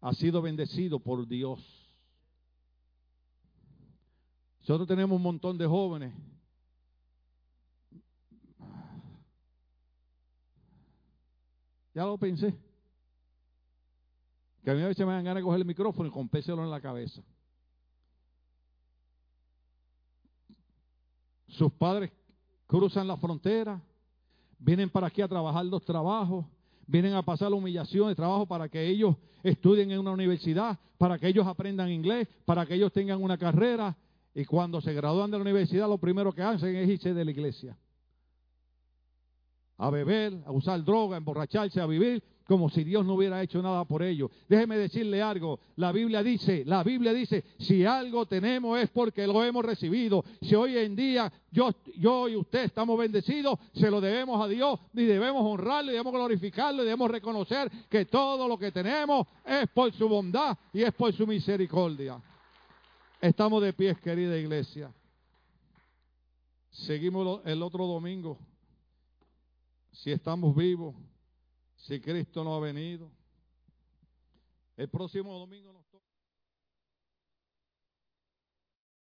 ha sido bendecido por Dios. Nosotros tenemos un montón de jóvenes. Ya lo pensé. Que a mí a veces me dan ganas de coger el micrófono y compéselo en la cabeza. Sus padres cruzan la frontera, vienen para aquí a trabajar los trabajos, vienen a pasar la humillación de trabajo para que ellos estudien en una universidad, para que ellos aprendan inglés, para que ellos tengan una carrera, y cuando se gradúan de la universidad, lo primero que hacen es irse de la iglesia. A beber, a usar droga, a emborracharse, a vivir como si Dios no hubiera hecho nada por ellos. Déjeme decirle algo. La Biblia dice, la Biblia dice, si algo tenemos es porque lo hemos recibido. Si hoy en día yo, yo y usted estamos bendecidos, se lo debemos a Dios y debemos honrarlo y debemos glorificarlo y debemos reconocer que todo lo que tenemos es por su bondad y es por su misericordia. Estamos de pies, querida iglesia. Seguimos el otro domingo. Si estamos vivos, si Cristo no ha venido. El próximo domingo nos.